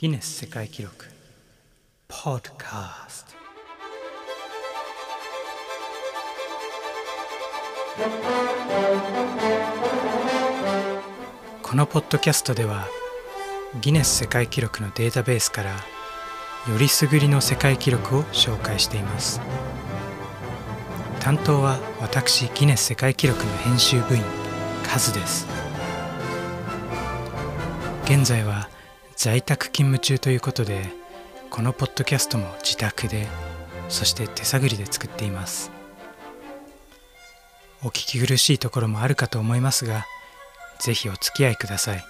ギネス世界記録。ポッドキャストこのポッドキャストではギネス世界記録のデータベースからよりすぐりの世界記録を紹介しています。担当は私ギネス世界記録の編集部員カズです。現在は在宅勤務中ということでこのポッドキャストも自宅でそして手探りで作っています。お聞き苦しいところもあるかと思いますがぜひお付き合いください。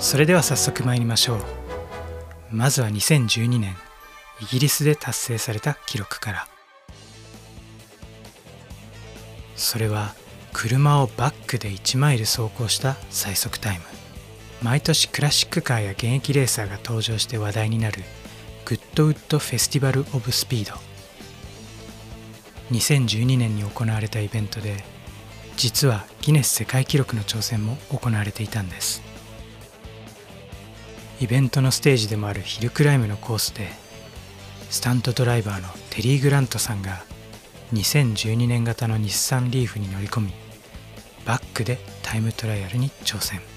それでは早速参りましょう。まずは2012年イギリスで達成された記録から。それは車をバックで1マイル走行した最速タイム。毎年クラシックカーや現役レーサーが登場して話題になるグッドウッドフェスティバル・オブ・スピード。2012年に行われたイベントで実はギネス世界記録の挑戦も行われていたんです。イベントのステージでもあるヒルクライムのコースでスタントドライバーのテリー・グラントさんが2012年型の日産リーフに乗り込みバックでタイムトライアルに挑戦。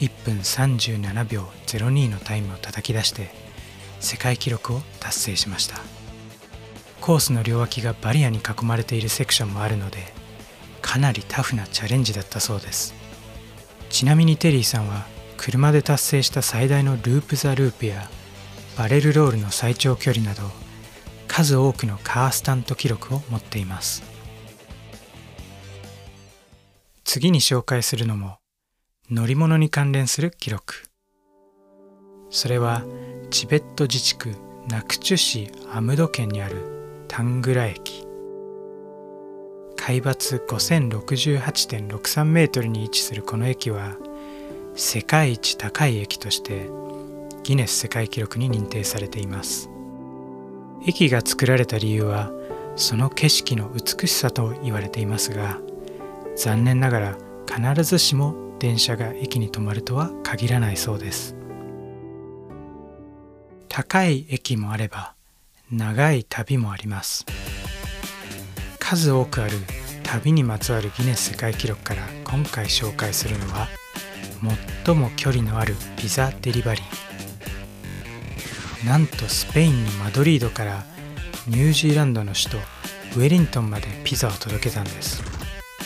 1分37秒02のタイムを叩き出して世界記録を達成しました。コースの両脇がバリアに囲まれているセクションもあるのでかなりタフなチャレンジだったそうです。ちなみにテリーさんは車で達成した最大のループ・ザ・ループやバレルロールの最長距離など数多くのカースタント記録を持っています。次に紹介するのも乗り物に関連する記録。それはチベット自治区ナクチュ市アムド県にあるタングラ駅。海抜5068.63メートルに位置するこの駅は世界一高い駅としてギネス世界記録に認定されています。駅が作られた理由はその景色の美しさと言われていますが残念ながら必ずしも電車が駅に止まるとは限らないそうです。高い駅もあれば長い旅もあります。数多くある旅にまつわるギネス世界記録から今回紹介するのは最も距離のあるピザデリバリー。なんとスペインのマドリードからニュージーランドの首都ウェリントンまでピザを届けたんです。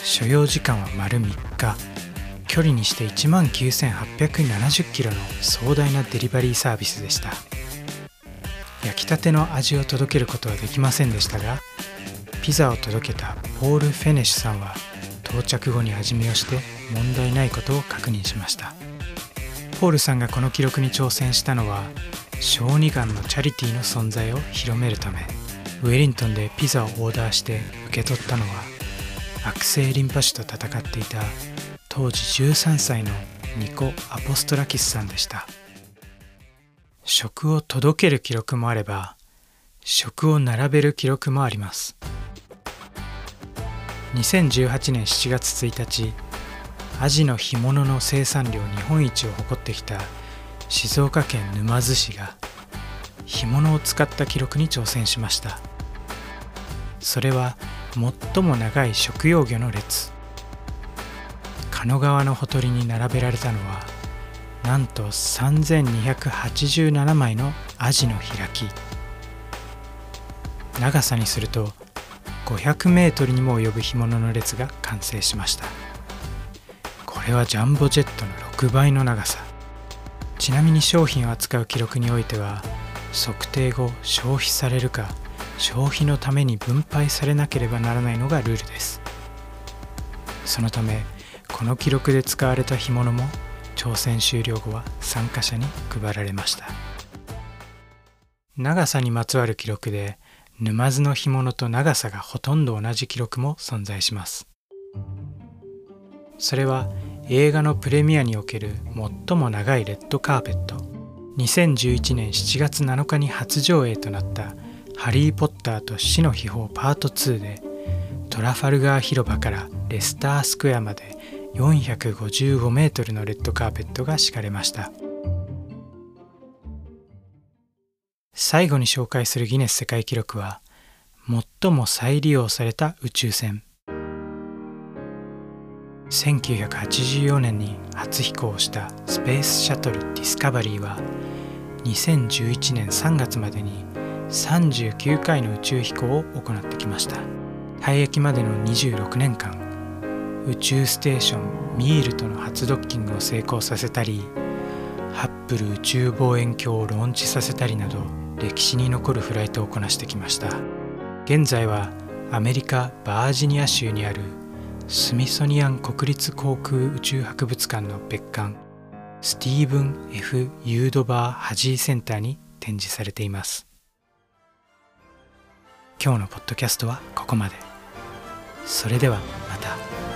所要時間は丸3日。距離にして1万9870キロの壮大なデリバリーサービスでした。焼きたての味を届けることはできませんでしたがピザを届けたポール・フェネシュさんは到着後に味見をして問題ないことを確認しました。ポールさんがこの記録に挑戦したのは小児がんのチャリティーの存在を広めるためウェリントンでピザをオーダーして受け取ったのは悪性リンパ腫と戦っていた当時13歳のニコ・アポストラキスさんでした。食を届ける記録もあれば食を並べる記録もあります。2018年7月1日アジの干物の生産量日本一を誇ってきた静岡県沼津市が干物を使った記録に挑戦しました。それは最も長い食用魚の列。狩野川のほとりに並べられたのはなんと3287枚のアジの開き。長さにすると500メートルにも及ぶ干物の列が完成しました。これはジャンボジェットの6倍の長さ。ちなみに商品を扱う記録においては測定後消費されるか消費のために分配されなければならないのがルールです。そのためこの記録で使われた干物も挑戦終了後は参加者に配られました。長さにまつわる記録で沼津の干物と長さがほとんど同じ記録も存在します。それは映画のプレミアにおける最も長いレッドカーペット。2011年7月7日に初上映となったハリー・ポッターと死の秘宝パート2でトラファルガー広場からレスタースクエアまで455メートルのレッドカーペットが敷かれました。最後に紹介するギネス世界記録は最も再利用された宇宙船。1984年に初飛行したスペースシャトルディスカバリーは2011年3月までに39回の宇宙飛行を行ってきました。退役までの26年間宇宙ステーションミールとの初ドッキングを成功させたりハッブル宇宙望遠鏡をローンチさせたりなど歴史に残るフライトをこなしてきました。現在はアメリカバージニア州にあるスミソニアン国立航空宇宙博物館の別館スティーブン・ F・ ユードバー・ハジーセンターに展示されています。今日のポッドキャストはここまで。それではまた。